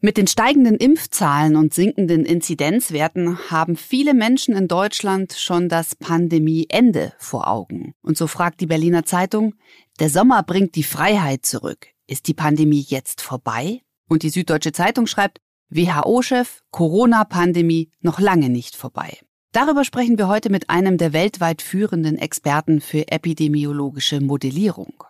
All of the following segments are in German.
Mit den steigenden Impfzahlen und sinkenden Inzidenzwerten haben viele Menschen in Deutschland schon das Pandemieende vor Augen. Und so fragt die Berliner Zeitung, der Sommer bringt die Freiheit zurück. Ist die Pandemie jetzt vorbei? Und die Süddeutsche Zeitung schreibt, WHO-Chef, Corona-Pandemie noch lange nicht vorbei. Darüber sprechen wir heute mit einem der weltweit führenden Experten für epidemiologische Modellierung.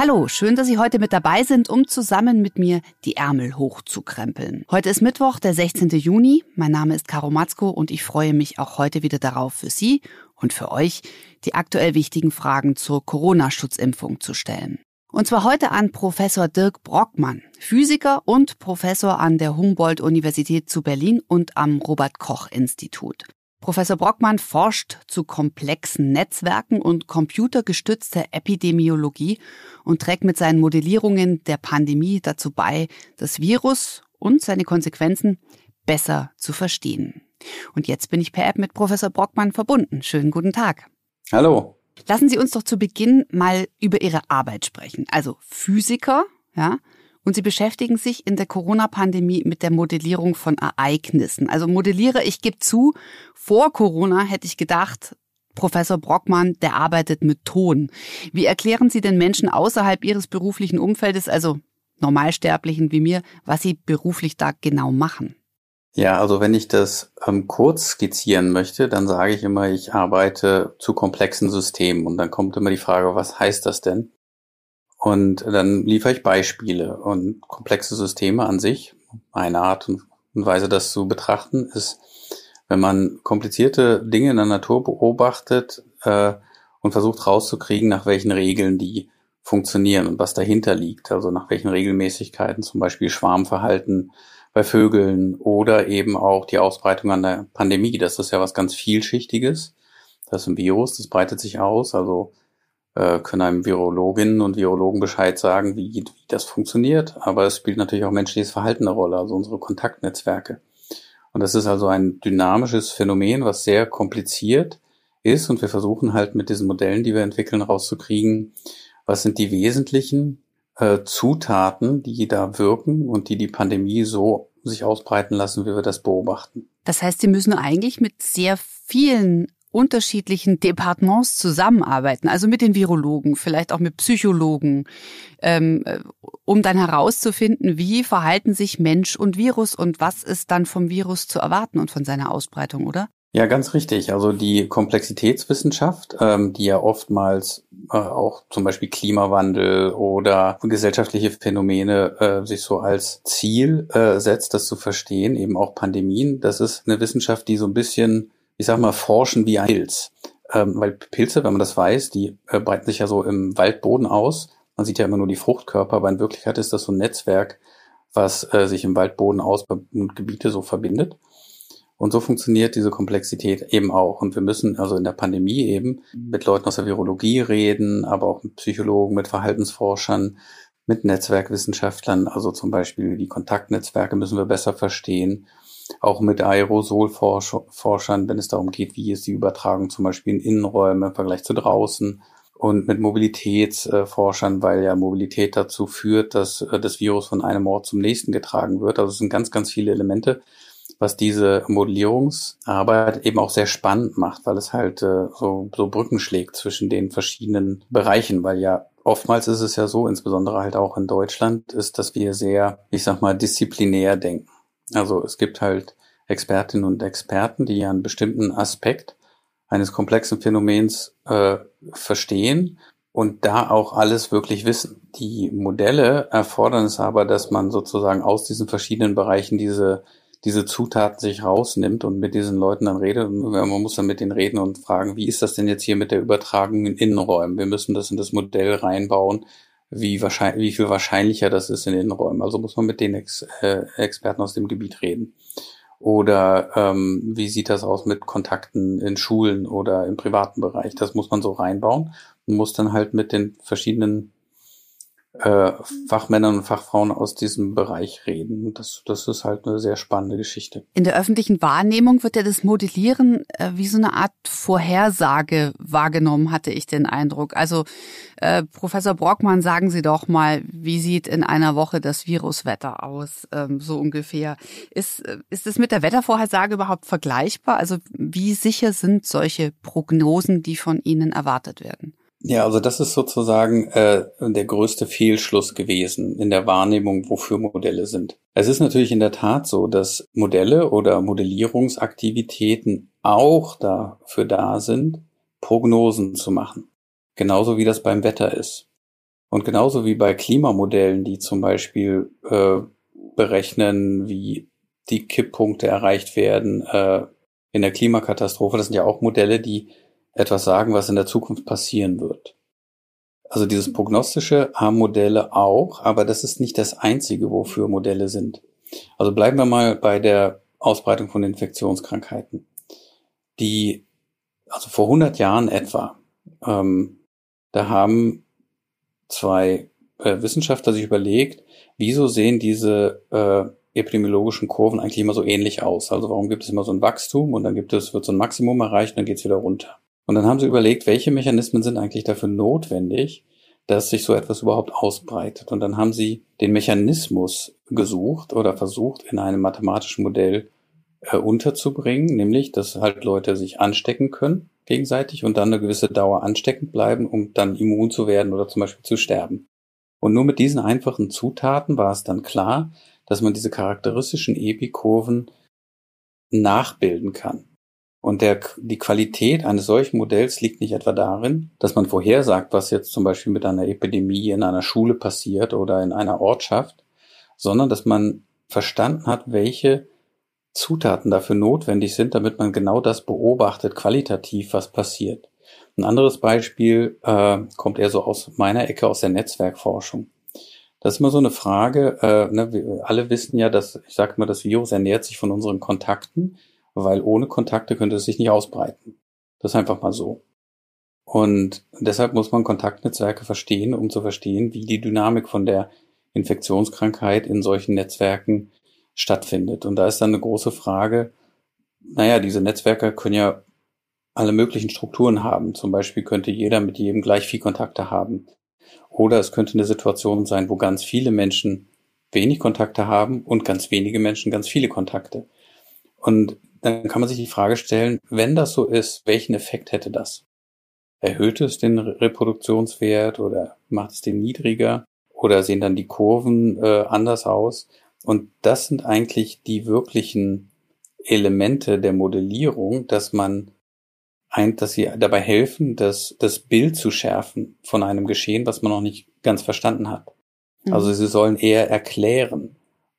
Hallo, schön, dass Sie heute mit dabei sind, um zusammen mit mir die Ärmel hochzukrempeln. Heute ist Mittwoch, der 16. Juni. Mein Name ist Caro Matzko und ich freue mich auch heute wieder darauf, für Sie und für euch die aktuell wichtigen Fragen zur Corona-Schutzimpfung zu stellen. Und zwar heute an Professor Dirk Brockmann, Physiker und Professor an der Humboldt-Universität zu Berlin und am Robert-Koch-Institut. Professor Brockmann forscht zu komplexen Netzwerken und computergestützter Epidemiologie und trägt mit seinen Modellierungen der Pandemie dazu bei, das Virus und seine Konsequenzen besser zu verstehen. Und jetzt bin ich per App mit Professor Brockmann verbunden. Schönen guten Tag. Hallo. Lassen Sie uns doch zu Beginn mal über Ihre Arbeit sprechen. Also Physiker, ja, und sie beschäftigen sich in der Corona-Pandemie mit der Modellierung von Ereignissen. Also modelliere, ich gebe zu, vor Corona hätte ich gedacht, Professor Brockmann, der arbeitet mit Ton. Wie erklären Sie den Menschen außerhalb Ihres beruflichen Umfeldes, also Normalsterblichen wie mir, was Sie beruflich da genau machen? Ja, also wenn ich das ähm, kurz skizzieren möchte, dann sage ich immer, ich arbeite zu komplexen Systemen. Und dann kommt immer die Frage, was heißt das denn? Und dann liefere ich Beispiele und komplexe Systeme an sich. Eine Art und Weise, das zu betrachten, ist, wenn man komplizierte Dinge in der Natur beobachtet äh, und versucht rauszukriegen, nach welchen Regeln die funktionieren und was dahinter liegt. Also nach welchen Regelmäßigkeiten, zum Beispiel Schwarmverhalten bei Vögeln oder eben auch die Ausbreitung an der Pandemie. Das ist ja was ganz vielschichtiges. Das ist ein Virus, das breitet sich aus. Also äh, können einem Virologinnen und Virologen Bescheid sagen, wie, wie das funktioniert. Aber es spielt natürlich auch menschliches Verhalten eine Rolle, also unsere Kontaktnetzwerke. Und das ist also ein dynamisches Phänomen, was sehr kompliziert ist. Und wir versuchen halt mit diesen Modellen, die wir entwickeln, rauszukriegen, was sind die wesentlichen äh, Zutaten, die da wirken und die die Pandemie so sich ausbreiten lassen, wie wir das beobachten. Das heißt, Sie müssen eigentlich mit sehr vielen unterschiedlichen Departements zusammenarbeiten, also mit den Virologen, vielleicht auch mit Psychologen, ähm, äh, um dann herauszufinden, wie verhalten sich Mensch und Virus und was ist dann vom Virus zu erwarten und von seiner Ausbreitung, oder? Ja, ganz richtig. Also die Komplexitätswissenschaft, ähm, die ja oftmals äh, auch zum Beispiel Klimawandel oder gesellschaftliche Phänomene äh, sich so als Ziel äh, setzt, das zu verstehen, eben auch Pandemien, das ist eine Wissenschaft, die so ein bisschen ich sag mal, forschen wie ein Pilz. Ähm, weil Pilze, wenn man das weiß, die äh, breiten sich ja so im Waldboden aus. Man sieht ja immer nur die Fruchtkörper, aber in Wirklichkeit ist das so ein Netzwerk, was äh, sich im Waldboden aus und Gebiete so verbindet. Und so funktioniert diese Komplexität eben auch. Und wir müssen also in der Pandemie eben mit Leuten aus der Virologie reden, aber auch mit Psychologen, mit Verhaltensforschern, mit Netzwerkwissenschaftlern. Also zum Beispiel die Kontaktnetzwerke müssen wir besser verstehen auch mit Aerosolforschern, wenn es darum geht, wie ist die Übertragung zum Beispiel in Innenräumen im Vergleich zu draußen und mit Mobilitätsforschern, weil ja Mobilität dazu führt, dass äh, das Virus von einem Ort zum nächsten getragen wird. Also es sind ganz, ganz viele Elemente, was diese Modellierungsarbeit eben auch sehr spannend macht, weil es halt äh, so, so Brücken schlägt zwischen den verschiedenen Bereichen, weil ja oftmals ist es ja so, insbesondere halt auch in Deutschland, ist, dass wir sehr, ich sag mal, disziplinär denken. Also es gibt halt Expertinnen und Experten, die einen bestimmten Aspekt eines komplexen Phänomens äh, verstehen und da auch alles wirklich wissen. Die Modelle erfordern es aber, dass man sozusagen aus diesen verschiedenen Bereichen diese diese Zutaten sich rausnimmt und mit diesen Leuten dann redet. Man muss dann mit denen reden und fragen, wie ist das denn jetzt hier mit der Übertragung in Innenräumen? Wir müssen das in das Modell reinbauen wie, wahrscheinlich, wie viel wahrscheinlicher das ist in den Räumen. Also muss man mit den Ex äh, Experten aus dem Gebiet reden. Oder ähm, wie sieht das aus mit Kontakten in Schulen oder im privaten Bereich? Das muss man so reinbauen und muss dann halt mit den verschiedenen äh, Fachmännern und Fachfrauen aus diesem Bereich reden. Das, das ist halt eine sehr spannende Geschichte. In der öffentlichen Wahrnehmung wird ja das Modellieren äh, wie so eine Art Vorhersage wahrgenommen, hatte ich den Eindruck. Also äh, Professor Brockmann, sagen Sie doch mal, wie sieht in einer Woche das Viruswetter aus, ähm, so ungefähr. Ist, äh, ist es mit der Wettervorhersage überhaupt vergleichbar? Also wie sicher sind solche Prognosen, die von Ihnen erwartet werden? Ja, also das ist sozusagen äh, der größte Fehlschluss gewesen in der Wahrnehmung, wofür Modelle sind. Es ist natürlich in der Tat so, dass Modelle oder Modellierungsaktivitäten auch dafür da sind, Prognosen zu machen. Genauso wie das beim Wetter ist. Und genauso wie bei Klimamodellen, die zum Beispiel äh, berechnen, wie die Kipppunkte erreicht werden äh, in der Klimakatastrophe. Das sind ja auch Modelle, die etwas sagen, was in der Zukunft passieren wird. Also dieses prognostische haben Modelle auch, aber das ist nicht das einzige, wofür Modelle sind. Also bleiben wir mal bei der Ausbreitung von Infektionskrankheiten. Die, also vor 100 Jahren etwa, ähm, da haben zwei äh, Wissenschaftler sich überlegt, wieso sehen diese äh, epidemiologischen Kurven eigentlich immer so ähnlich aus? Also warum gibt es immer so ein Wachstum und dann gibt es, wird so ein Maximum erreicht und dann geht es wieder runter. Und dann haben sie überlegt, welche Mechanismen sind eigentlich dafür notwendig, dass sich so etwas überhaupt ausbreitet. Und dann haben sie den Mechanismus gesucht oder versucht, in einem mathematischen Modell äh, unterzubringen, nämlich, dass halt Leute sich anstecken können gegenseitig und dann eine gewisse Dauer ansteckend bleiben, um dann immun zu werden oder zum Beispiel zu sterben. Und nur mit diesen einfachen Zutaten war es dann klar, dass man diese charakteristischen Epikurven nachbilden kann. Und der, die Qualität eines solchen Modells liegt nicht etwa darin, dass man vorhersagt, was jetzt zum Beispiel mit einer Epidemie in einer Schule passiert oder in einer Ortschaft, sondern dass man verstanden hat, welche Zutaten dafür notwendig sind, damit man genau das beobachtet, qualitativ, was passiert. Ein anderes Beispiel äh, kommt eher so aus meiner Ecke, aus der Netzwerkforschung. Das ist immer so eine Frage. Äh, ne, wir alle wissen ja, dass, ich sage mal, das Virus ernährt sich von unseren Kontakten weil ohne Kontakte könnte es sich nicht ausbreiten. Das ist einfach mal so. Und deshalb muss man Kontaktnetzwerke verstehen, um zu verstehen, wie die Dynamik von der Infektionskrankheit in solchen Netzwerken stattfindet. Und da ist dann eine große Frage, naja, diese Netzwerke können ja alle möglichen Strukturen haben. Zum Beispiel könnte jeder mit jedem gleich viel Kontakte haben. Oder es könnte eine Situation sein, wo ganz viele Menschen wenig Kontakte haben und ganz wenige Menschen ganz viele Kontakte. Und dann kann man sich die Frage stellen, wenn das so ist, welchen Effekt hätte das? Erhöht es den Reproduktionswert oder macht es den niedriger? Oder sehen dann die Kurven äh, anders aus? Und das sind eigentlich die wirklichen Elemente der Modellierung, dass man ein, dass sie dabei helfen, das, das Bild zu schärfen von einem Geschehen, was man noch nicht ganz verstanden hat. Mhm. Also sie sollen eher erklären,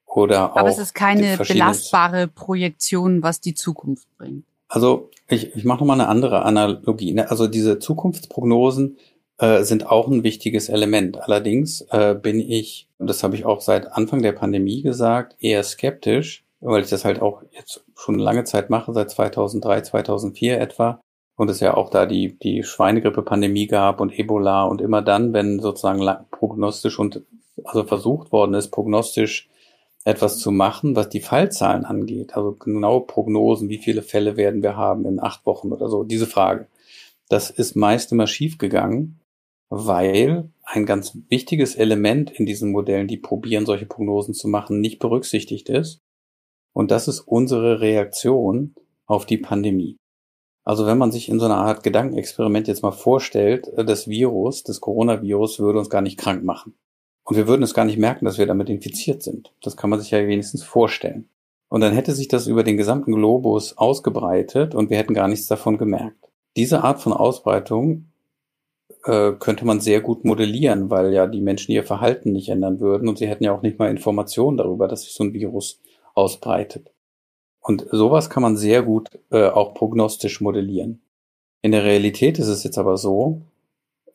oder Aber es ist keine belastbare Projektion, was die Zukunft bringt. Also ich, ich mache nochmal eine andere Analogie. Ne? Also diese Zukunftsprognosen äh, sind auch ein wichtiges Element. Allerdings äh, bin ich, und das habe ich auch seit Anfang der Pandemie gesagt, eher skeptisch, weil ich das halt auch jetzt schon lange Zeit mache, seit 2003, 2004 etwa. Und es ja auch da die, die Schweinegrippe-Pandemie gab und Ebola und immer dann, wenn sozusagen prognostisch und also versucht worden ist, prognostisch etwas zu machen, was die Fallzahlen angeht. Also genaue Prognosen, wie viele Fälle werden wir haben in acht Wochen oder so. Diese Frage. Das ist meist immer schiefgegangen, weil ein ganz wichtiges Element in diesen Modellen, die probieren, solche Prognosen zu machen, nicht berücksichtigt ist. Und das ist unsere Reaktion auf die Pandemie. Also wenn man sich in so einer Art Gedankenexperiment jetzt mal vorstellt, das Virus, das Coronavirus würde uns gar nicht krank machen. Und wir würden es gar nicht merken, dass wir damit infiziert sind. Das kann man sich ja wenigstens vorstellen. Und dann hätte sich das über den gesamten Globus ausgebreitet und wir hätten gar nichts davon gemerkt. Diese Art von Ausbreitung äh, könnte man sehr gut modellieren, weil ja die Menschen ihr Verhalten nicht ändern würden und sie hätten ja auch nicht mal Informationen darüber, dass sich so ein Virus ausbreitet. Und sowas kann man sehr gut äh, auch prognostisch modellieren. In der Realität ist es jetzt aber so,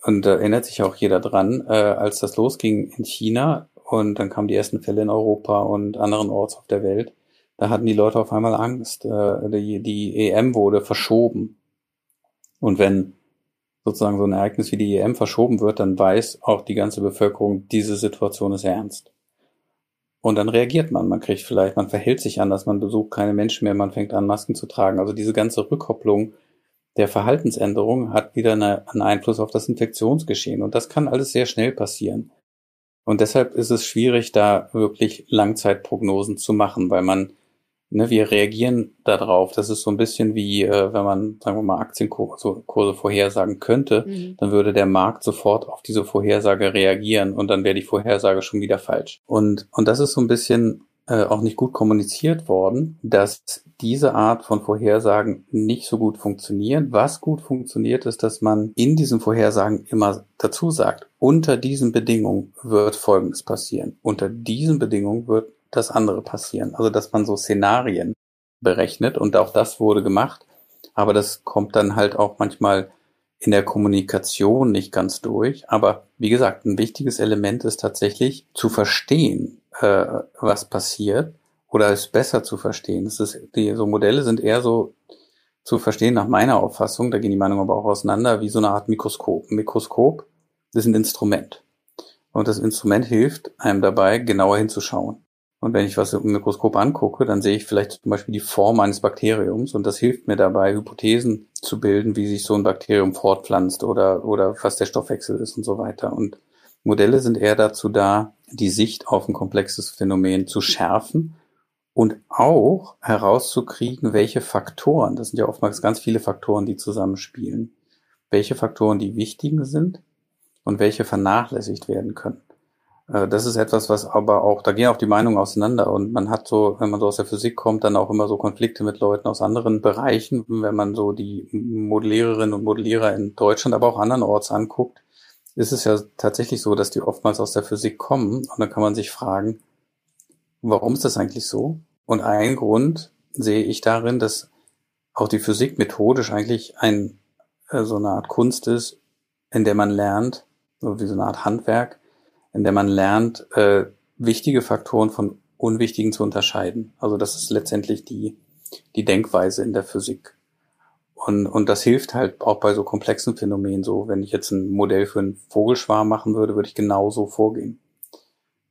und da erinnert sich auch jeder dran, äh, als das losging in China und dann kamen die ersten Fälle in Europa und anderen Orts auf der Welt, da hatten die Leute auf einmal Angst. Äh, die, die EM wurde verschoben. Und wenn sozusagen so ein Ereignis wie die EM verschoben wird, dann weiß auch die ganze Bevölkerung, diese Situation ist ernst. Und dann reagiert man. Man kriegt vielleicht, man verhält sich anders, man besucht keine Menschen mehr, man fängt an, Masken zu tragen. Also diese ganze Rückkopplung der Verhaltensänderung hat wieder eine, einen Einfluss auf das Infektionsgeschehen. Und das kann alles sehr schnell passieren. Und deshalb ist es schwierig, da wirklich Langzeitprognosen zu machen, weil man ne, wir reagieren darauf. Das ist so ein bisschen wie, äh, wenn man, sagen wir mal, Aktienkurse vorhersagen könnte, mhm. dann würde der Markt sofort auf diese Vorhersage reagieren und dann wäre die Vorhersage schon wieder falsch. Und, und das ist so ein bisschen äh, auch nicht gut kommuniziert worden, dass diese Art von Vorhersagen nicht so gut funktionieren. Was gut funktioniert, ist, dass man in diesen Vorhersagen immer dazu sagt, unter diesen Bedingungen wird Folgendes passieren. Unter diesen Bedingungen wird das andere passieren. Also dass man so Szenarien berechnet und auch das wurde gemacht. Aber das kommt dann halt auch manchmal in der Kommunikation nicht ganz durch. Aber wie gesagt, ein wichtiges Element ist tatsächlich zu verstehen, äh, was passiert oder es besser zu verstehen. Es ist, die, so Modelle sind eher so zu verstehen nach meiner Auffassung, da gehen die Meinungen aber auch auseinander, wie so eine Art Mikroskop. Ein Mikroskop ist ein Instrument. Und das Instrument hilft einem dabei, genauer hinzuschauen. Und wenn ich was im Mikroskop angucke, dann sehe ich vielleicht zum Beispiel die Form eines Bakteriums und das hilft mir dabei, Hypothesen zu bilden, wie sich so ein Bakterium fortpflanzt oder, oder was der Stoffwechsel ist und so weiter. Und Modelle sind eher dazu da, die Sicht auf ein komplexes Phänomen zu schärfen und auch herauszukriegen, welche Faktoren, das sind ja oftmals ganz viele Faktoren, die zusammenspielen, welche Faktoren die wichtigen sind und welche vernachlässigt werden können. Äh, das ist etwas, was aber auch, da gehen auch die Meinungen auseinander und man hat so, wenn man so aus der Physik kommt, dann auch immer so Konflikte mit Leuten aus anderen Bereichen. Wenn man so die Modelliererinnen und Modellierer in Deutschland, aber auch andernorts anguckt, ist es ja tatsächlich so, dass die oftmals aus der Physik kommen und dann kann man sich fragen, warum ist das eigentlich so? Und ein Grund sehe ich darin, dass auch die Physik methodisch eigentlich ein, äh, so eine Art Kunst ist, in der man lernt, so wie so eine Art Handwerk, in der man lernt, äh, wichtige Faktoren von unwichtigen zu unterscheiden. Also das ist letztendlich die, die Denkweise in der Physik. Und, und das hilft halt auch bei so komplexen Phänomenen so. Wenn ich jetzt ein Modell für einen Vogelschwarm machen würde, würde ich genauso vorgehen.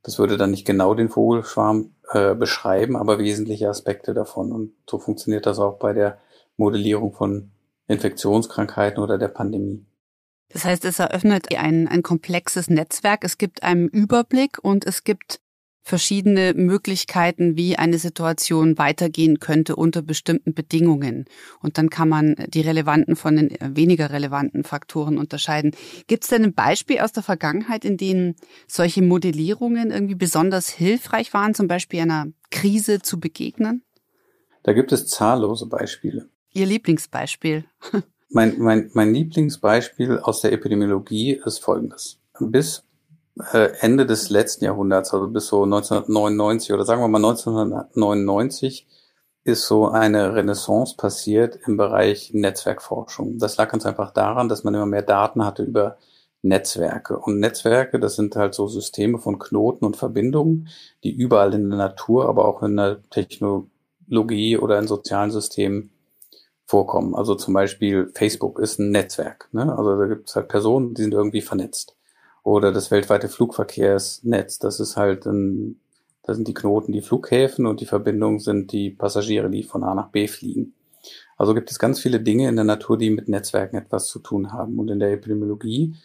Das würde dann nicht genau den Vogelschwarm äh, beschreiben, aber wesentliche Aspekte davon. Und so funktioniert das auch bei der Modellierung von Infektionskrankheiten oder der Pandemie. Das heißt, es eröffnet ein, ein komplexes Netzwerk. Es gibt einen Überblick und es gibt verschiedene Möglichkeiten, wie eine Situation weitergehen könnte unter bestimmten Bedingungen. Und dann kann man die relevanten von den weniger relevanten Faktoren unterscheiden. Gibt es denn ein Beispiel aus der Vergangenheit, in denen solche Modellierungen irgendwie besonders hilfreich waren, zum Beispiel einer Krise zu begegnen? Da gibt es zahllose Beispiele. Ihr Lieblingsbeispiel? Mein, mein, mein Lieblingsbeispiel aus der Epidemiologie ist folgendes. Bis äh, Ende des letzten Jahrhunderts, also bis so 1999 oder sagen wir mal 1999, ist so eine Renaissance passiert im Bereich Netzwerkforschung. Das lag ganz einfach daran, dass man immer mehr Daten hatte über Netzwerke. Und Netzwerke, das sind halt so Systeme von Knoten und Verbindungen, die überall in der Natur, aber auch in der Technologie oder in sozialen Systemen vorkommen. Also zum Beispiel Facebook ist ein Netzwerk. Ne? Also da gibt es halt Personen, die sind irgendwie vernetzt. Oder das weltweite Flugverkehrsnetz, das ist halt ein, da sind die Knoten die Flughäfen und die Verbindungen sind die Passagiere, die von A nach B fliegen. Also gibt es ganz viele Dinge in der Natur, die mit Netzwerken etwas zu tun haben. Und in der Epidemiologie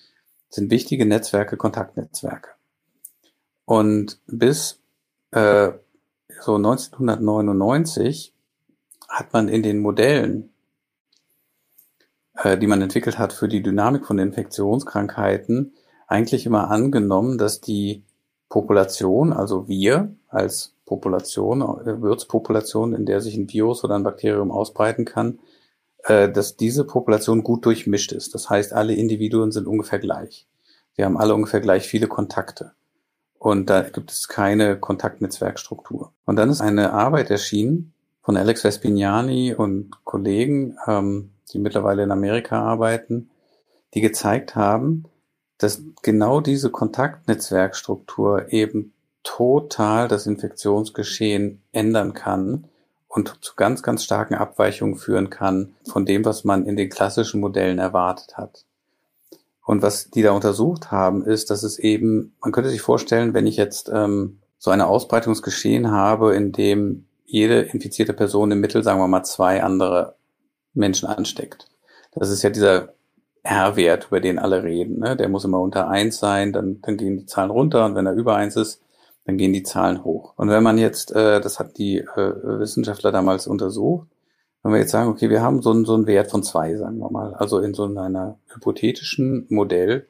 sind wichtige Netzwerke Kontaktnetzwerke. Und bis äh, so 1999 hat man in den Modellen, äh, die man entwickelt hat für die Dynamik von Infektionskrankheiten, eigentlich immer angenommen, dass die Population, also wir als Population, äh, Wirtspopulation, in der sich ein Virus oder ein Bakterium ausbreiten kann, äh, dass diese Population gut durchmischt ist. Das heißt, alle Individuen sind ungefähr gleich. Sie haben alle ungefähr gleich viele Kontakte. Und da gibt es keine Kontaktnetzwerkstruktur. Und dann ist eine Arbeit erschienen, von Alex Vespignani und Kollegen, ähm, die mittlerweile in Amerika arbeiten, die gezeigt haben, dass genau diese Kontaktnetzwerkstruktur eben total das Infektionsgeschehen ändern kann und zu ganz, ganz starken Abweichungen führen kann von dem, was man in den klassischen Modellen erwartet hat. Und was die da untersucht haben, ist, dass es eben, man könnte sich vorstellen, wenn ich jetzt ähm, so eine Ausbreitungsgeschehen habe, in dem jede infizierte Person im Mittel, sagen wir mal, zwei andere Menschen ansteckt. Das ist ja dieser R-Wert, über den alle reden. Ne? Der muss immer unter eins sein, dann, dann gehen die Zahlen runter und wenn er über eins ist, dann gehen die Zahlen hoch. Und wenn man jetzt, äh, das hat die äh, Wissenschaftler damals untersucht, wenn wir jetzt sagen, okay, wir haben so einen, so einen Wert von zwei, sagen wir mal, also in so einer hypothetischen Modell,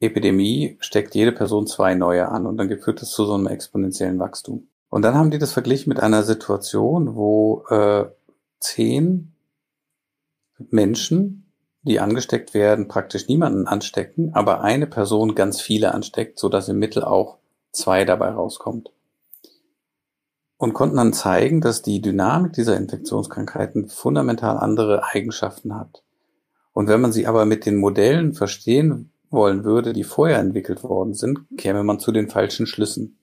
Epidemie steckt jede Person zwei neue an und dann führt es zu so einem exponentiellen Wachstum. Und dann haben die das verglichen mit einer Situation, wo äh, zehn Menschen, die angesteckt werden, praktisch niemanden anstecken, aber eine Person ganz viele ansteckt, so dass im Mittel auch zwei dabei rauskommt. Und konnten dann zeigen, dass die Dynamik dieser Infektionskrankheiten fundamental andere Eigenschaften hat. Und wenn man sie aber mit den Modellen verstehen wollen würde, die vorher entwickelt worden sind, käme man zu den falschen Schlüssen.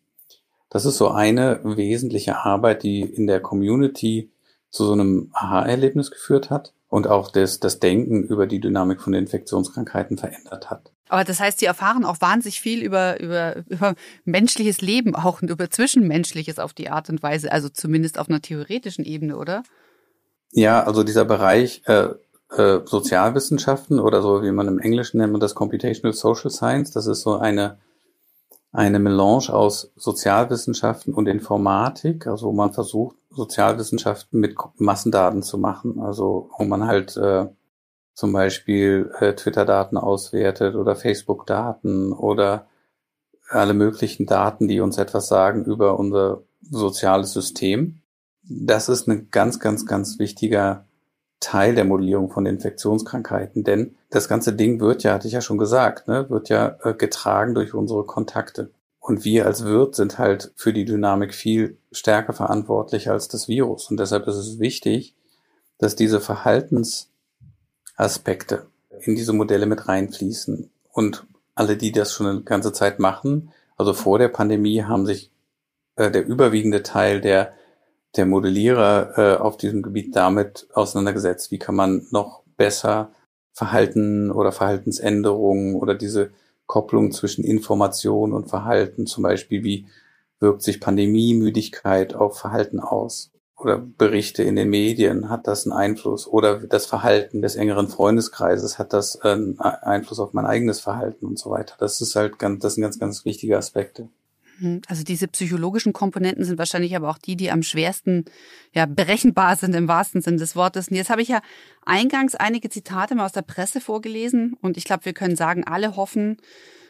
Das ist so eine wesentliche Arbeit, die in der Community zu so einem Aha-Erlebnis geführt hat und auch das, das Denken über die Dynamik von Infektionskrankheiten verändert hat. Aber das heißt, Sie erfahren auch wahnsinnig viel über, über, über menschliches Leben auch und über Zwischenmenschliches auf die Art und Weise, also zumindest auf einer theoretischen Ebene, oder? Ja, also dieser Bereich äh, äh, Sozialwissenschaften oder so, wie man im Englischen nennt man das Computational Social Science, das ist so eine eine Melange aus Sozialwissenschaften und Informatik, also wo man versucht, Sozialwissenschaften mit Massendaten zu machen, also wo man halt äh, zum Beispiel äh, Twitter-Daten auswertet oder Facebook-Daten oder alle möglichen Daten, die uns etwas sagen über unser soziales System. Das ist ein ganz, ganz, ganz wichtiger Teil der Modellierung von Infektionskrankheiten, denn das ganze Ding wird ja, hatte ich ja schon gesagt, ne, wird ja äh, getragen durch unsere Kontakte. Und wir als Wirt sind halt für die Dynamik viel stärker verantwortlich als das Virus. Und deshalb ist es wichtig, dass diese Verhaltensaspekte in diese Modelle mit reinfließen. Und alle, die das schon eine ganze Zeit machen, also vor der Pandemie, haben sich äh, der überwiegende Teil der der Modellierer äh, auf diesem Gebiet damit auseinandergesetzt. Wie kann man noch besser Verhalten oder Verhaltensänderungen oder diese Kopplung zwischen Information und Verhalten, zum Beispiel wie wirkt sich Pandemiemüdigkeit auf Verhalten aus? Oder Berichte in den Medien, hat das einen Einfluss? Oder das Verhalten des engeren Freundeskreises, hat das einen Einfluss auf mein eigenes Verhalten und so weiter? Das ist halt ganz, das sind ganz, ganz wichtige Aspekte. Hm, also diese psychologischen Komponenten sind wahrscheinlich aber auch die, die am schwersten ja, berechenbar sind im wahrsten Sinne des Wortes. Und jetzt habe ich ja eingangs einige Zitate mal aus der Presse vorgelesen und ich glaube, wir können sagen, alle hoffen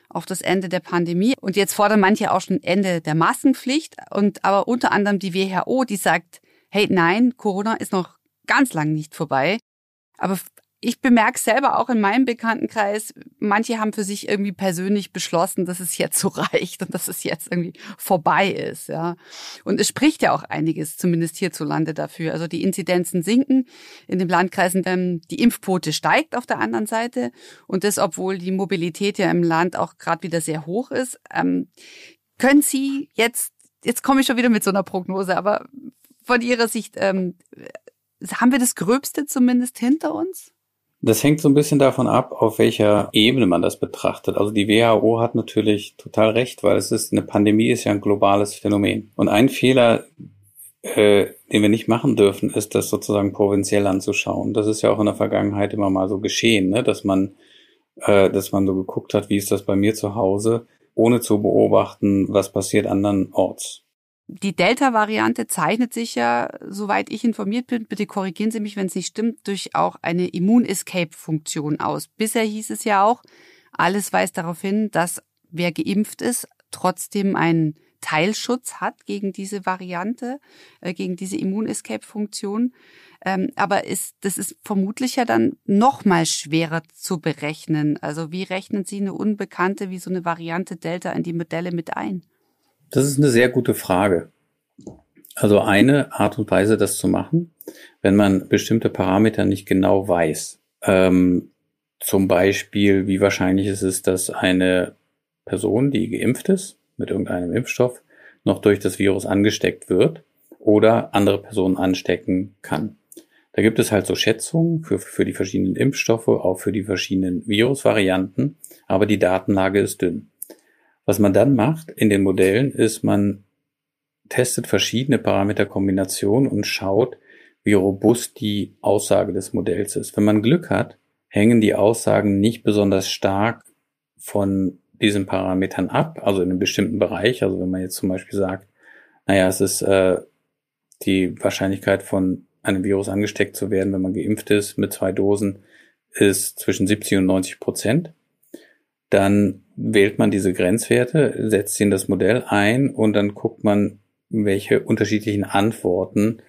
auf das Ende der Pandemie. Und jetzt fordern manche auch schon Ende der Maskenpflicht. Und aber unter anderem die WHO, die sagt, hey, nein, Corona ist noch ganz lang nicht vorbei. Aber ich bemerke selber auch in meinem Bekanntenkreis, manche haben für sich irgendwie persönlich beschlossen, dass es jetzt so reicht und dass es jetzt irgendwie vorbei ist, ja. Und es spricht ja auch einiges, zumindest hierzulande dafür. Also die Inzidenzen sinken in den Landkreisen, ähm, die Impfquote steigt auf der anderen Seite und das, obwohl die Mobilität ja im Land auch gerade wieder sehr hoch ist. Ähm, können Sie jetzt, jetzt komme ich schon wieder mit so einer Prognose, aber von Ihrer Sicht, ähm, haben wir das Gröbste zumindest hinter uns? Das hängt so ein bisschen davon ab, auf welcher Ebene man das betrachtet. Also die WHO hat natürlich total recht, weil es ist eine Pandemie ist ja ein globales Phänomen. Und ein Fehler, äh, den wir nicht machen dürfen, ist das sozusagen provinziell anzuschauen. Das ist ja auch in der Vergangenheit immer mal so geschehen, ne? dass man, äh, dass man so geguckt hat, wie ist das bei mir zu Hause, ohne zu beobachten, was passiert andernorts. Die Delta-Variante zeichnet sich ja, soweit ich informiert bin, bitte korrigieren Sie mich, wenn es nicht stimmt, durch auch eine Immun-Escape-Funktion aus. Bisher hieß es ja auch, alles weist darauf hin, dass wer geimpft ist, trotzdem einen Teilschutz hat gegen diese Variante, äh, gegen diese Immun-Escape-Funktion. Ähm, aber ist, das ist vermutlich ja dann noch mal schwerer zu berechnen. Also wie rechnen Sie eine unbekannte wie so eine Variante Delta in die Modelle mit ein? Das ist eine sehr gute Frage. Also eine Art und Weise, das zu machen, wenn man bestimmte Parameter nicht genau weiß. Ähm, zum Beispiel, wie wahrscheinlich ist es, dass eine Person, die geimpft ist mit irgendeinem Impfstoff, noch durch das Virus angesteckt wird oder andere Personen anstecken kann. Da gibt es halt so Schätzungen für, für die verschiedenen Impfstoffe, auch für die verschiedenen Virusvarianten, aber die Datenlage ist dünn. Was man dann macht in den Modellen ist, man testet verschiedene Parameterkombinationen und schaut, wie robust die Aussage des Modells ist. Wenn man Glück hat, hängen die Aussagen nicht besonders stark von diesen Parametern ab, also in einem bestimmten Bereich. Also wenn man jetzt zum Beispiel sagt, naja, es ist äh, die Wahrscheinlichkeit von einem Virus angesteckt zu werden, wenn man geimpft ist mit zwei Dosen, ist zwischen 70 und 90 Prozent. Dann wählt man diese Grenzwerte, setzt sie in das Modell ein und dann guckt man, welche unterschiedlichen Antworten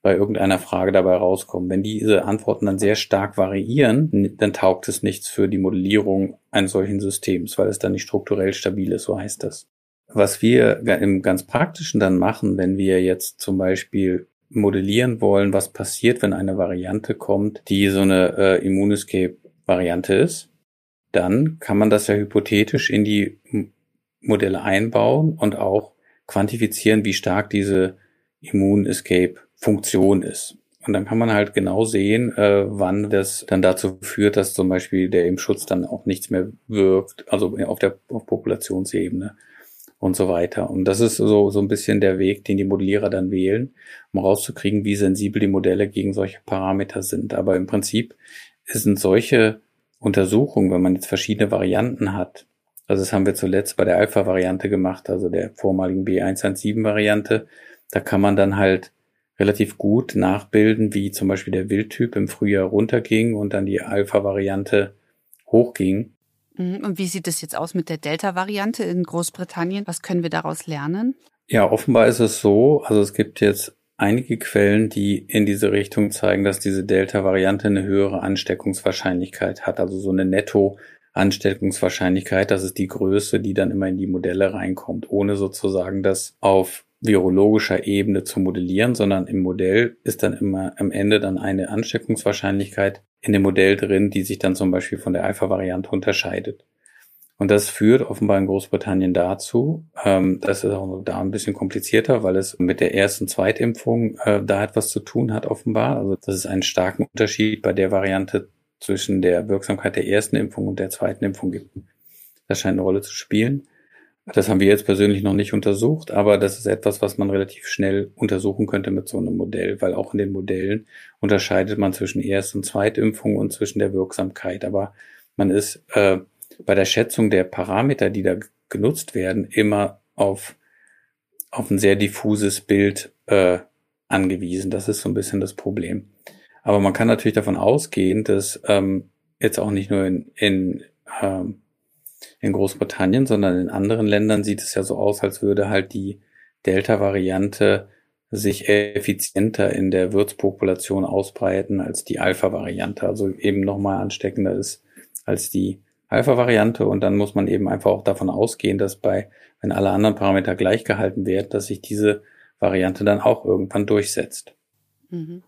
bei irgendeiner Frage dabei rauskommen. Wenn diese Antworten dann sehr stark variieren, dann taugt es nichts für die Modellierung eines solchen Systems, weil es dann nicht strukturell stabil ist, so heißt das. Was wir im ganz praktischen dann machen, wenn wir jetzt zum Beispiel modellieren wollen, was passiert, wenn eine Variante kommt, die so eine äh, Immunescape-Variante ist, dann kann man das ja hypothetisch in die Modelle einbauen und auch quantifizieren, wie stark diese Immun-Escape-Funktion ist. Und dann kann man halt genau sehen, äh, wann das dann dazu führt, dass zum Beispiel der Impfschutz dann auch nichts mehr wirkt, also auf der auf Populationsebene und so weiter. Und das ist so, so ein bisschen der Weg, den die Modellierer dann wählen, um rauszukriegen, wie sensibel die Modelle gegen solche Parameter sind. Aber im Prinzip sind solche Untersuchungen, wenn man jetzt verschiedene Varianten hat, also das haben wir zuletzt bei der Alpha-Variante gemacht, also der vormaligen B117-Variante, da kann man dann halt relativ gut nachbilden, wie zum Beispiel der Wildtyp im Frühjahr runterging und dann die Alpha-Variante hochging. Mhm. Und wie sieht es jetzt aus mit der Delta-Variante in Großbritannien? Was können wir daraus lernen? Ja, offenbar ist es so, also es gibt jetzt einige Quellen, die in diese Richtung zeigen, dass diese Delta-Variante eine höhere Ansteckungswahrscheinlichkeit hat, also so eine Netto-Ansteckungswahrscheinlichkeit, das ist die Größe, die dann immer in die Modelle reinkommt, ohne sozusagen das auf virologischer Ebene zu modellieren, sondern im Modell ist dann immer am Ende dann eine Ansteckungswahrscheinlichkeit in dem Modell drin, die sich dann zum Beispiel von der Alpha-Variante unterscheidet. Und das führt offenbar in Großbritannien dazu, ähm, das ist auch da ein bisschen komplizierter, weil es mit der ersten Zweitimpfung äh, da etwas zu tun hat offenbar. Also dass es einen starken Unterschied bei der Variante zwischen der Wirksamkeit der ersten Impfung und der zweiten Impfung gibt. Das scheint eine Rolle zu spielen. Das haben wir jetzt persönlich noch nicht untersucht, aber das ist etwas, was man relativ schnell untersuchen könnte mit so einem Modell, weil auch in den Modellen unterscheidet man zwischen Erst- und Zweitimpfung und zwischen der Wirksamkeit. Aber man ist äh, bei der Schätzung der Parameter, die da genutzt werden, immer auf, auf ein sehr diffuses Bild äh, angewiesen. Das ist so ein bisschen das Problem. Aber man kann natürlich davon ausgehen, dass ähm, jetzt auch nicht nur in, in ähm, in Großbritannien, sondern in anderen Ländern sieht es ja so aus, als würde halt die Delta-Variante sich effizienter in der Wirtspopulation ausbreiten als die Alpha-Variante, also eben nochmal ansteckender ist als die Alpha-Variante und dann muss man eben einfach auch davon ausgehen, dass bei, wenn alle anderen Parameter gleich gehalten werden, dass sich diese Variante dann auch irgendwann durchsetzt. Mhm.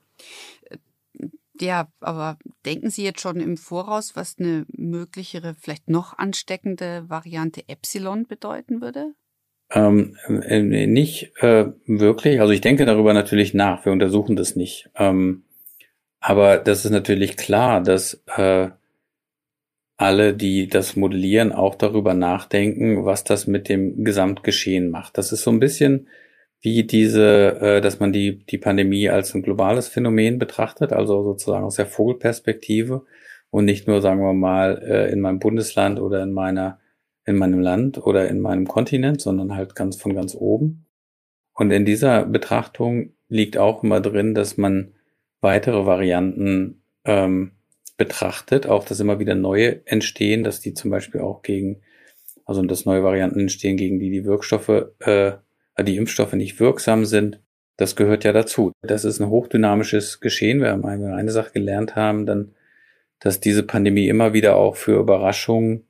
Ja, aber denken Sie jetzt schon im Voraus, was eine möglichere, vielleicht noch ansteckende Variante Epsilon bedeuten würde? Ähm, äh, nicht äh, wirklich. Also ich denke darüber natürlich nach. Wir untersuchen das nicht. Ähm, aber das ist natürlich klar, dass äh, alle, die das modellieren, auch darüber nachdenken, was das mit dem Gesamtgeschehen macht. Das ist so ein bisschen wie diese, äh, dass man die, die Pandemie als ein globales Phänomen betrachtet, also sozusagen aus der Vogelperspektive und nicht nur, sagen wir mal, äh, in meinem Bundesland oder in meiner, in meinem Land oder in meinem Kontinent, sondern halt ganz von ganz oben. Und in dieser Betrachtung liegt auch immer drin, dass man weitere Varianten ähm, betrachtet, auch dass immer wieder neue entstehen, dass die zum Beispiel auch gegen, also dass neue Varianten entstehen, gegen die die Wirkstoffe äh, die Impfstoffe nicht wirksam sind. Das gehört ja dazu. Das ist ein hochdynamisches Geschehen. Wir haben eine, eine Sache gelernt haben, dann, dass diese Pandemie immer wieder auch für Überraschungen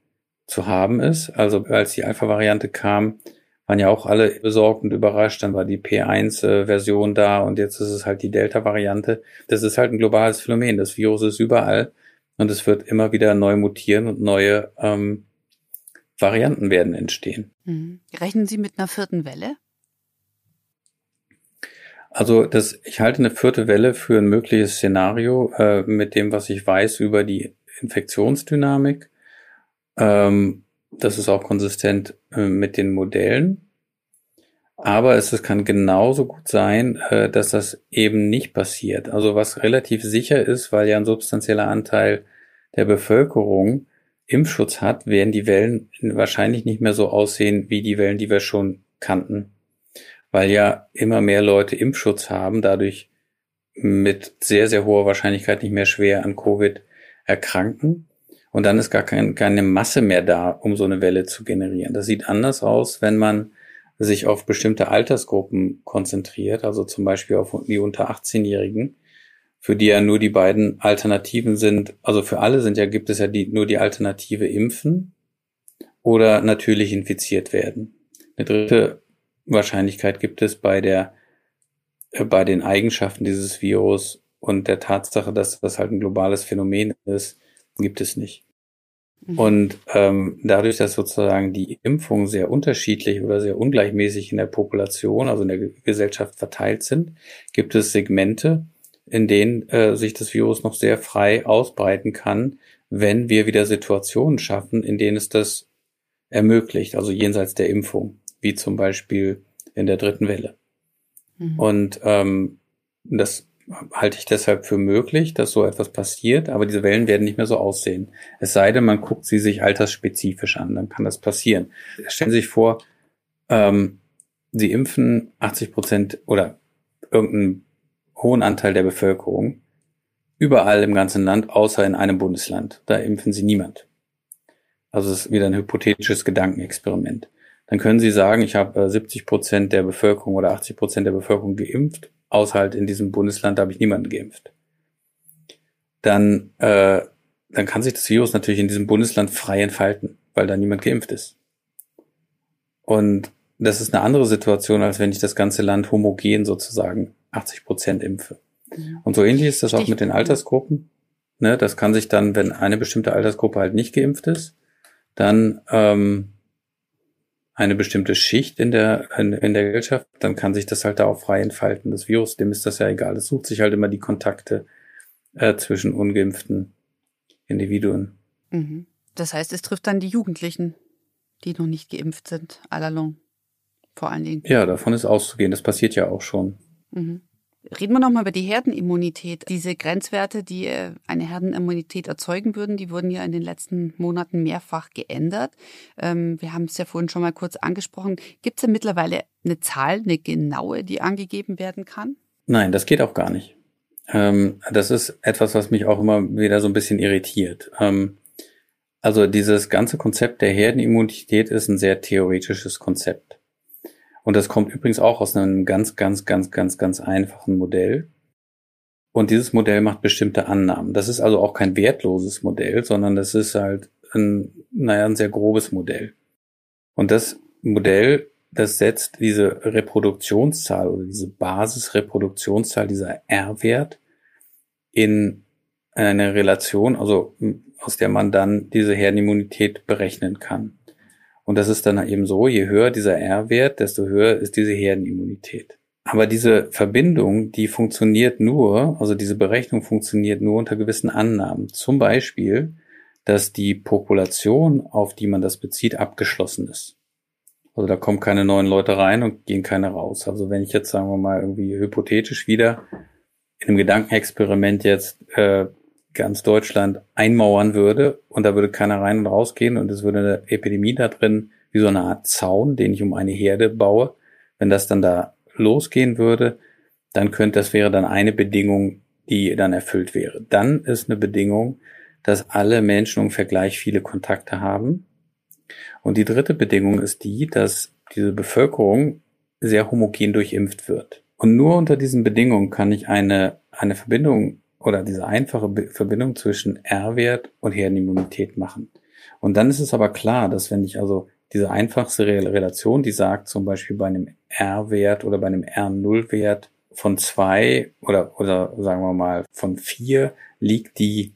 zu haben ist. Also als die Alpha-Variante kam, waren ja auch alle besorgt und überrascht. Dann war die P1-Version da und jetzt ist es halt die Delta-Variante. Das ist halt ein globales Phänomen. Das Virus ist überall und es wird immer wieder neu mutieren und neue ähm, Varianten werden entstehen. Mhm. Rechnen Sie mit einer vierten Welle? Also das, ich halte eine vierte Welle für ein mögliches Szenario äh, mit dem, was ich weiß über die Infektionsdynamik. Ähm, das ist auch konsistent äh, mit den Modellen. Aber es, es kann genauso gut sein, äh, dass das eben nicht passiert. Also was relativ sicher ist, weil ja ein substanzieller Anteil der Bevölkerung Impfschutz hat, werden die Wellen wahrscheinlich nicht mehr so aussehen wie die Wellen, die wir schon kannten. Weil ja immer mehr Leute Impfschutz haben, dadurch mit sehr, sehr hoher Wahrscheinlichkeit nicht mehr schwer an Covid erkranken. Und dann ist gar kein, keine Masse mehr da, um so eine Welle zu generieren. Das sieht anders aus, wenn man sich auf bestimmte Altersgruppen konzentriert, also zum Beispiel auf die unter 18-Jährigen, für die ja nur die beiden Alternativen sind, also für alle sind ja, gibt es ja die, nur die Alternative impfen oder natürlich infiziert werden. Eine dritte Wahrscheinlichkeit gibt es bei der, äh, bei den Eigenschaften dieses Virus und der Tatsache, dass das halt ein globales Phänomen ist, gibt es nicht. Und ähm, dadurch, dass sozusagen die Impfungen sehr unterschiedlich oder sehr ungleichmäßig in der Population, also in der Gesellschaft verteilt sind, gibt es Segmente, in denen äh, sich das Virus noch sehr frei ausbreiten kann, wenn wir wieder Situationen schaffen, in denen es das ermöglicht, also jenseits der Impfung, wie zum Beispiel in der dritten Welle. Mhm. Und ähm, das halte ich deshalb für möglich, dass so etwas passiert, aber diese Wellen werden nicht mehr so aussehen. Es sei denn, man guckt sie sich altersspezifisch an, dann kann das passieren. Stellen Sie sich vor, ähm, Sie impfen 80 Prozent oder irgendeinen hohen Anteil der Bevölkerung überall im ganzen Land, außer in einem Bundesland. Da impfen Sie niemand. Also es ist wieder ein hypothetisches Gedankenexperiment. Dann können Sie sagen, ich habe 70 Prozent der Bevölkerung oder 80 Prozent der Bevölkerung geimpft außer halt in diesem Bundesland habe ich niemanden geimpft. Dann, äh, dann kann sich das Virus natürlich in diesem Bundesland frei entfalten, weil da niemand geimpft ist. Und das ist eine andere Situation, als wenn ich das ganze Land homogen sozusagen 80 Prozent impfe. Mhm. Und so ähnlich ist das auch mit den Altersgruppen. Ne, das kann sich dann, wenn eine bestimmte Altersgruppe halt nicht geimpft ist, dann ähm, eine bestimmte Schicht in der, in, in, der Gesellschaft, dann kann sich das halt da auch frei entfalten. Das Virus, dem ist das ja egal. Es sucht sich halt immer die Kontakte äh, zwischen ungeimpften Individuen. Mhm. Das heißt, es trifft dann die Jugendlichen, die noch nicht geimpft sind, allalong. Vor allen Dingen. Ja, davon ist auszugehen. Das passiert ja auch schon. Mhm. Reden wir nochmal über die Herdenimmunität. Diese Grenzwerte, die äh, eine Herdenimmunität erzeugen würden, die wurden ja in den letzten Monaten mehrfach geändert. Ähm, wir haben es ja vorhin schon mal kurz angesprochen. Gibt es denn mittlerweile eine Zahl, eine genaue, die angegeben werden kann? Nein, das geht auch gar nicht. Ähm, das ist etwas, was mich auch immer wieder so ein bisschen irritiert. Ähm, also dieses ganze Konzept der Herdenimmunität ist ein sehr theoretisches Konzept. Und das kommt übrigens auch aus einem ganz, ganz, ganz, ganz, ganz einfachen Modell. Und dieses Modell macht bestimmte Annahmen. Das ist also auch kein wertloses Modell, sondern das ist halt ein, naja, ein sehr grobes Modell. Und das Modell, das setzt diese Reproduktionszahl oder diese Basisreproduktionszahl, dieser R-Wert in eine Relation, also aus der man dann diese Herdenimmunität berechnen kann. Und das ist dann eben so, je höher dieser R-Wert, desto höher ist diese Herdenimmunität. Aber diese Verbindung, die funktioniert nur, also diese Berechnung funktioniert nur unter gewissen Annahmen. Zum Beispiel, dass die Population, auf die man das bezieht, abgeschlossen ist. Also da kommen keine neuen Leute rein und gehen keine raus. Also wenn ich jetzt, sagen wir mal, irgendwie hypothetisch wieder in einem Gedankenexperiment jetzt äh, ganz Deutschland einmauern würde und da würde keiner rein und rausgehen und es würde eine Epidemie da drin, wie so eine Art Zaun, den ich um eine Herde baue. Wenn das dann da losgehen würde, dann könnte, das wäre dann eine Bedingung, die dann erfüllt wäre. Dann ist eine Bedingung, dass alle Menschen ungefähr gleich viele Kontakte haben. Und die dritte Bedingung ist die, dass diese Bevölkerung sehr homogen durchimpft wird. Und nur unter diesen Bedingungen kann ich eine, eine Verbindung oder diese einfache Verbindung zwischen R-Wert und Herdenimmunität machen. Und dann ist es aber klar, dass wenn ich also diese einfachste Relation, die sagt zum Beispiel bei einem R-Wert oder bei einem R0-Wert von zwei oder, oder sagen wir mal von vier liegt die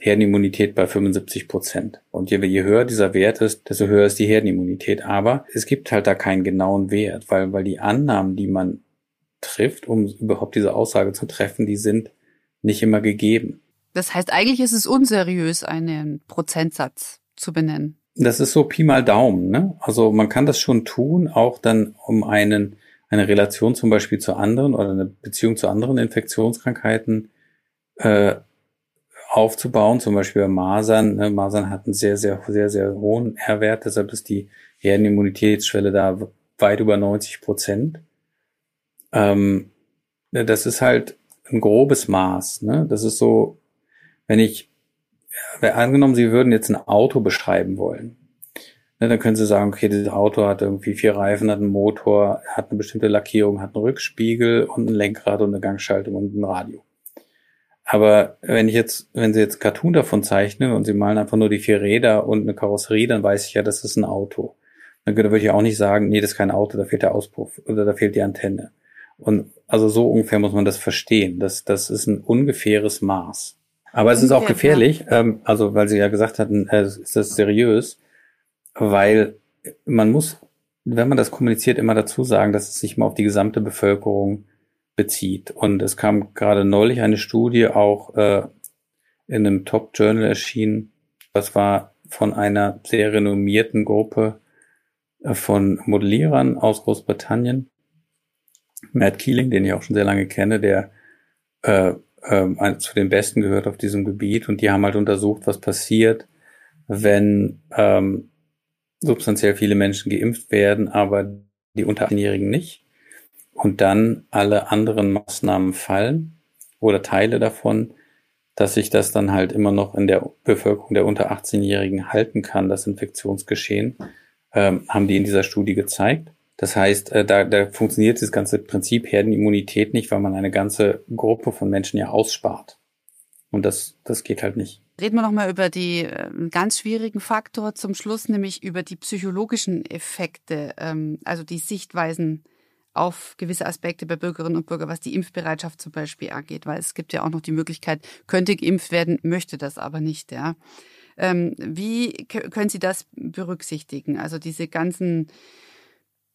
Herdenimmunität bei 75 Prozent. Und je, je höher dieser Wert ist, desto höher ist die Herdenimmunität. Aber es gibt halt da keinen genauen Wert, weil, weil die Annahmen, die man trifft, um überhaupt diese Aussage zu treffen, die sind nicht immer gegeben. Das heißt, eigentlich ist es unseriös, einen Prozentsatz zu benennen. Das ist so Pi mal Daumen. Ne? Also man kann das schon tun, auch dann um einen, eine Relation zum Beispiel zu anderen oder eine Beziehung zu anderen Infektionskrankheiten äh, aufzubauen. Zum Beispiel bei Masern. Ne? Masern hat einen sehr, sehr, sehr, sehr hohen R-Wert, deshalb ist die Herdenimmunitätsschwelle da weit über 90 Prozent. Ähm, das ist halt ein grobes Maß. Ne? Das ist so, wenn ich, ja, angenommen, Sie würden jetzt ein Auto beschreiben wollen, ne, dann können Sie sagen, okay, dieses Auto hat irgendwie vier Reifen, hat einen Motor, hat eine bestimmte Lackierung, hat einen Rückspiegel und ein Lenkrad und eine Gangschaltung und ein Radio. Aber wenn ich jetzt, wenn Sie jetzt Cartoon davon zeichnen und Sie malen einfach nur die vier Räder und eine Karosserie, dann weiß ich ja, das ist ein Auto. Dann würde ich auch nicht sagen, nee, das ist kein Auto, da fehlt der Auspuff oder da fehlt die Antenne. Und also so ungefähr muss man das verstehen. Das, das ist ein ungefähres Maß. Aber es ist auch gefährlich, ähm, also weil Sie ja gesagt hatten, äh, ist das seriös, weil man muss, wenn man das kommuniziert, immer dazu sagen, dass es sich mal auf die gesamte Bevölkerung bezieht. Und es kam gerade neulich eine Studie auch äh, in einem Top-Journal erschienen, das war von einer sehr renommierten Gruppe äh, von Modellierern aus Großbritannien, Matt Keeling, den ich auch schon sehr lange kenne, der äh, äh, zu den Besten gehört auf diesem Gebiet und die haben halt untersucht, was passiert, wenn ähm, substanziell viele Menschen geimpft werden, aber die unter 18-Jährigen nicht und dann alle anderen Maßnahmen fallen oder Teile davon, dass sich das dann halt immer noch in der Bevölkerung der unter 18-Jährigen halten kann, das Infektionsgeschehen, ähm, haben die in dieser Studie gezeigt. Das heißt, äh, da, da funktioniert das ganze Prinzip Herdenimmunität nicht, weil man eine ganze Gruppe von Menschen ja ausspart. Und das, das geht halt nicht. Reden wir nochmal über die äh, ganz schwierigen Faktor zum Schluss, nämlich über die psychologischen Effekte, ähm, also die Sichtweisen auf gewisse Aspekte bei Bürgerinnen und Bürgern, was die Impfbereitschaft zum Beispiel angeht, weil es gibt ja auch noch die Möglichkeit, könnte geimpft werden, möchte das aber nicht, ja. Ähm, wie können Sie das berücksichtigen? Also diese ganzen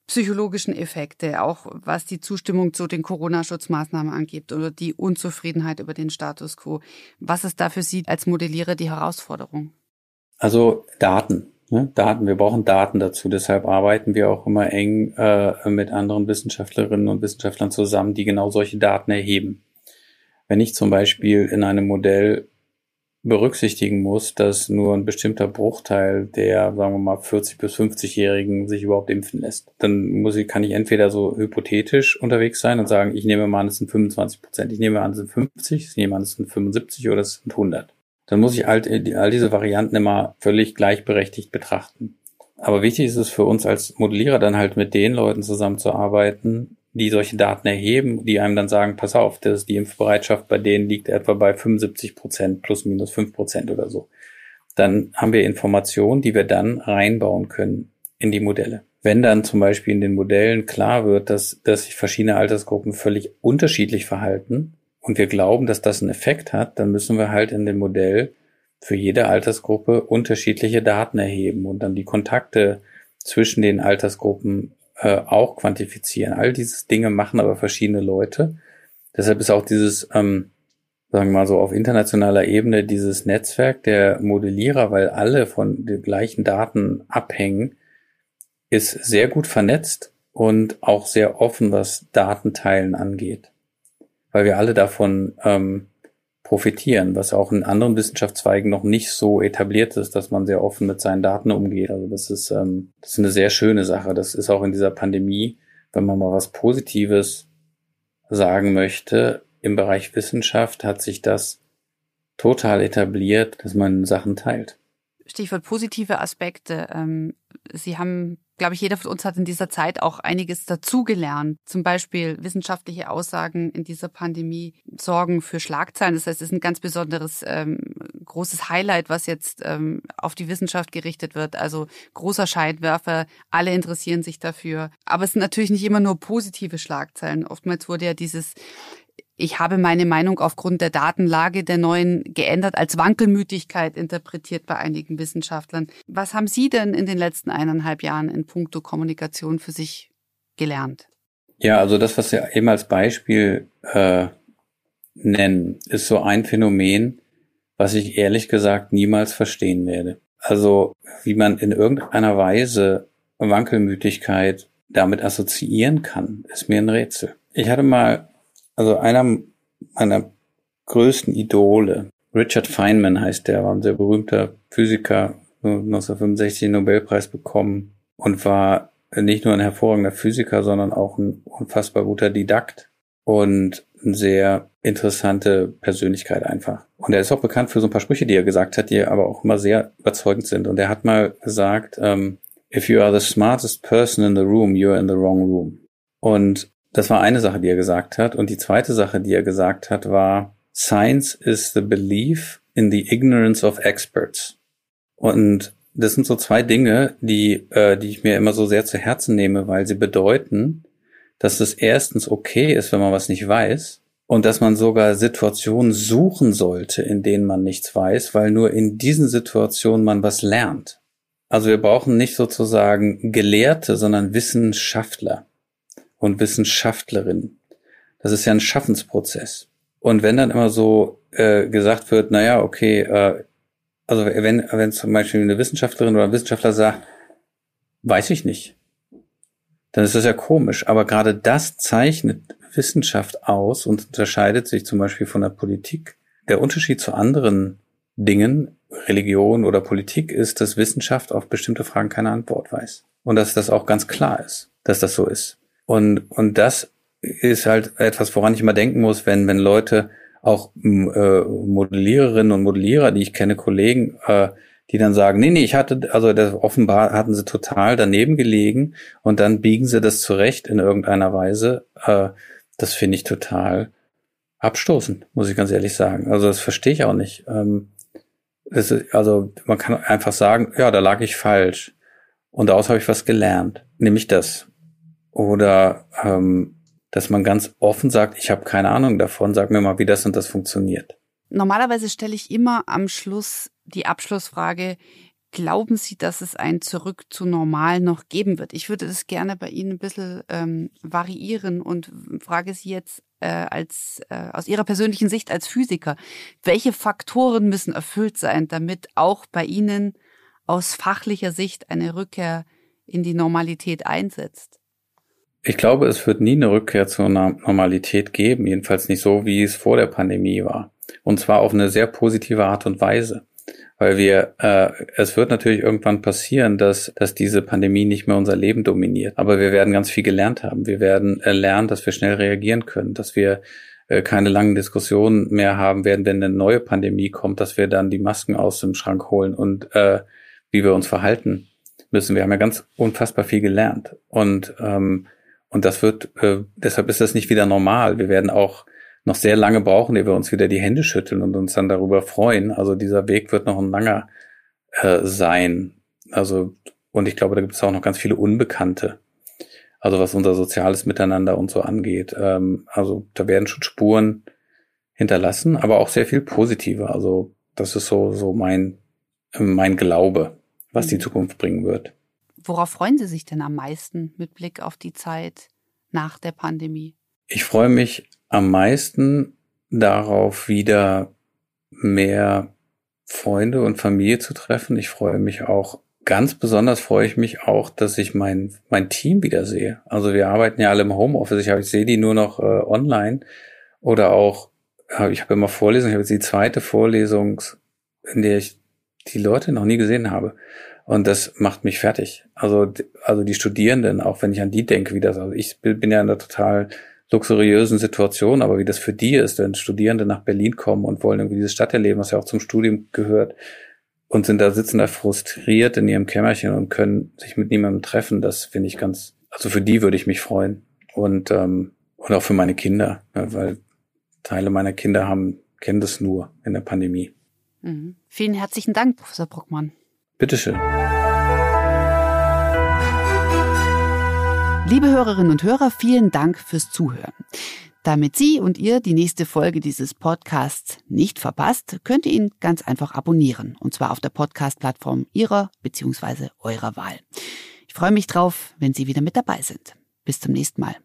psychologischen Effekte, auch was die Zustimmung zu den Corona-Schutzmaßnahmen angeht oder die Unzufriedenheit über den Status quo. Was ist da für Sie als Modellierer die Herausforderung? Also Daten. Ne? Daten, wir brauchen Daten dazu. Deshalb arbeiten wir auch immer eng äh, mit anderen Wissenschaftlerinnen und Wissenschaftlern zusammen, die genau solche Daten erheben. Wenn ich zum Beispiel in einem Modell berücksichtigen muss, dass nur ein bestimmter Bruchteil der, sagen wir mal, 40 bis 50-Jährigen sich überhaupt impfen lässt. Dann muss ich, kann ich entweder so hypothetisch unterwegs sein und sagen, ich nehme mal an, es sind 25 Prozent, ich nehme an, es sind 50, ich nehme an, es sind 75 oder es sind 100. Dann muss ich all, all diese Varianten immer völlig gleichberechtigt betrachten. Aber wichtig ist es für uns als Modellierer dann halt mit den Leuten zusammenzuarbeiten, die solche Daten erheben, die einem dann sagen, pass auf, das, die Impfbereitschaft bei denen liegt etwa bei 75 Prozent plus minus 5 Prozent oder so. Dann haben wir Informationen, die wir dann reinbauen können in die Modelle. Wenn dann zum Beispiel in den Modellen klar wird, dass, dass sich verschiedene Altersgruppen völlig unterschiedlich verhalten und wir glauben, dass das einen Effekt hat, dann müssen wir halt in dem Modell für jede Altersgruppe unterschiedliche Daten erheben und dann die Kontakte zwischen den Altersgruppen äh, auch quantifizieren. All diese Dinge machen aber verschiedene Leute. Deshalb ist auch dieses, ähm, sagen wir mal so, auf internationaler Ebene dieses Netzwerk der Modellierer, weil alle von den gleichen Daten abhängen, ist sehr gut vernetzt und auch sehr offen, was Datenteilen angeht. Weil wir alle davon ähm, profitieren, was auch in anderen Wissenschaftszweigen noch nicht so etabliert ist, dass man sehr offen mit seinen Daten umgeht. Also das ist, ähm, das ist eine sehr schöne Sache. Das ist auch in dieser Pandemie, wenn man mal was Positives sagen möchte, im Bereich Wissenschaft hat sich das total etabliert, dass man Sachen teilt. Stichwort positive Aspekte. Ähm, Sie haben glaube ich, jeder von uns hat in dieser Zeit auch einiges dazugelernt. Zum Beispiel wissenschaftliche Aussagen in dieser Pandemie sorgen für Schlagzeilen. Das heißt, es ist ein ganz besonderes, ähm, großes Highlight, was jetzt ähm, auf die Wissenschaft gerichtet wird. Also großer Scheidwerfer, alle interessieren sich dafür. Aber es sind natürlich nicht immer nur positive Schlagzeilen. Oftmals wurde ja dieses ich habe meine Meinung aufgrund der Datenlage der neuen geändert als Wankelmütigkeit interpretiert bei einigen Wissenschaftlern. Was haben Sie denn in den letzten eineinhalb Jahren in puncto Kommunikation für sich gelernt? Ja, also das, was Sie eben als Beispiel äh, nennen, ist so ein Phänomen, was ich ehrlich gesagt niemals verstehen werde. Also wie man in irgendeiner Weise Wankelmütigkeit damit assoziieren kann, ist mir ein Rätsel. Ich hatte mal, also einer meiner größten Idole, Richard Feynman heißt der, war ein sehr berühmter Physiker, 1965 den Nobelpreis bekommen und war nicht nur ein hervorragender Physiker, sondern auch ein unfassbar guter Didakt und eine sehr interessante Persönlichkeit einfach. Und er ist auch bekannt für so ein paar Sprüche, die er gesagt hat, die aber auch immer sehr überzeugend sind. Und er hat mal gesagt, ähm, if you are the smartest person in the room, you're in the wrong room. Und das war eine Sache, die er gesagt hat. Und die zweite Sache, die er gesagt hat, war, Science is the belief in the ignorance of experts. Und das sind so zwei Dinge, die, äh, die ich mir immer so sehr zu Herzen nehme, weil sie bedeuten, dass es erstens okay ist, wenn man was nicht weiß und dass man sogar Situationen suchen sollte, in denen man nichts weiß, weil nur in diesen Situationen man was lernt. Also wir brauchen nicht sozusagen Gelehrte, sondern Wissenschaftler und Wissenschaftlerinnen. Das ist ja ein Schaffensprozess. Und wenn dann immer so äh, gesagt wird, naja, okay, äh, also wenn, wenn zum Beispiel eine Wissenschaftlerin oder ein Wissenschaftler sagt, weiß ich nicht, dann ist das ja komisch. Aber gerade das zeichnet Wissenschaft aus und unterscheidet sich zum Beispiel von der Politik. Der Unterschied zu anderen Dingen, Religion oder Politik, ist, dass Wissenschaft auf bestimmte Fragen keine Antwort weiß. Und dass das auch ganz klar ist, dass das so ist. Und, und das ist halt etwas, woran ich immer denken muss, wenn, wenn Leute auch äh, Modelliererinnen und Modellierer, die ich kenne, Kollegen, äh, die dann sagen, nee, nee, ich hatte, also das, offenbar hatten sie total daneben gelegen und dann biegen sie das zurecht in irgendeiner Weise. Äh, das finde ich total abstoßend, muss ich ganz ehrlich sagen. Also das verstehe ich auch nicht. Ähm, ist, also man kann einfach sagen, ja, da lag ich falsch und daraus habe ich was gelernt, nämlich das. Oder ähm, dass man ganz offen sagt, ich habe keine Ahnung davon, sag mir mal, wie das und das funktioniert. Normalerweise stelle ich immer am Schluss die Abschlussfrage, glauben Sie, dass es ein Zurück zu normal noch geben wird? Ich würde das gerne bei Ihnen ein bisschen ähm, variieren und frage Sie jetzt äh, als äh, aus Ihrer persönlichen Sicht als Physiker, welche Faktoren müssen erfüllt sein, damit auch bei Ihnen aus fachlicher Sicht eine Rückkehr in die Normalität einsetzt? Ich glaube, es wird nie eine Rückkehr zur Normalität geben, jedenfalls nicht so, wie es vor der Pandemie war. Und zwar auf eine sehr positive Art und Weise. Weil wir, äh, es wird natürlich irgendwann passieren, dass, dass diese Pandemie nicht mehr unser Leben dominiert. Aber wir werden ganz viel gelernt haben. Wir werden äh, lernen, dass wir schnell reagieren können, dass wir äh, keine langen Diskussionen mehr haben werden, wenn eine neue Pandemie kommt, dass wir dann die Masken aus dem Schrank holen und äh, wie wir uns verhalten müssen. Wir haben ja ganz unfassbar viel gelernt. Und ähm, und das wird, äh, deshalb ist das nicht wieder normal. Wir werden auch noch sehr lange brauchen, ehe wir uns wieder die Hände schütteln und uns dann darüber freuen. Also dieser Weg wird noch ein langer äh, sein. Also, und ich glaube, da gibt es auch noch ganz viele Unbekannte. Also was unser soziales Miteinander und so angeht. Ähm, also da werden schon Spuren hinterlassen, aber auch sehr viel positive. Also das ist so, so mein, mein Glaube, was die mhm. Zukunft bringen wird. Worauf freuen Sie sich denn am meisten mit Blick auf die Zeit nach der Pandemie? Ich freue mich am meisten darauf, wieder mehr Freunde und Familie zu treffen. Ich freue mich auch, ganz besonders freue ich mich auch, dass ich mein, mein Team wieder sehe. Also wir arbeiten ja alle im Homeoffice. Ich, habe, ich sehe die nur noch äh, online oder auch, ich habe immer Vorlesungen, ich habe jetzt die zweite Vorlesung, in der ich die Leute noch nie gesehen habe. Und das macht mich fertig. Also, also die Studierenden, auch wenn ich an die denke, wie das, also ich bin ja in einer total luxuriösen Situation, aber wie das für die ist, wenn Studierende nach Berlin kommen und wollen irgendwie diese Stadt erleben, was ja auch zum Studium gehört, und sind da, sitzen da frustriert in ihrem Kämmerchen und können sich mit niemandem treffen, das finde ich ganz, also für die würde ich mich freuen. Und, ähm, und auch für meine Kinder, ja, weil Teile meiner Kinder haben, kennen das nur in der Pandemie. Mhm. Vielen herzlichen Dank, Professor Bruckmann. Bitteschön. Liebe Hörerinnen und Hörer, vielen Dank fürs Zuhören. Damit Sie und ihr die nächste Folge dieses Podcasts nicht verpasst, könnt ihr ihn ganz einfach abonnieren. Und zwar auf der Podcast-Plattform Ihrer bzw. eurer Wahl. Ich freue mich drauf, wenn Sie wieder mit dabei sind. Bis zum nächsten Mal.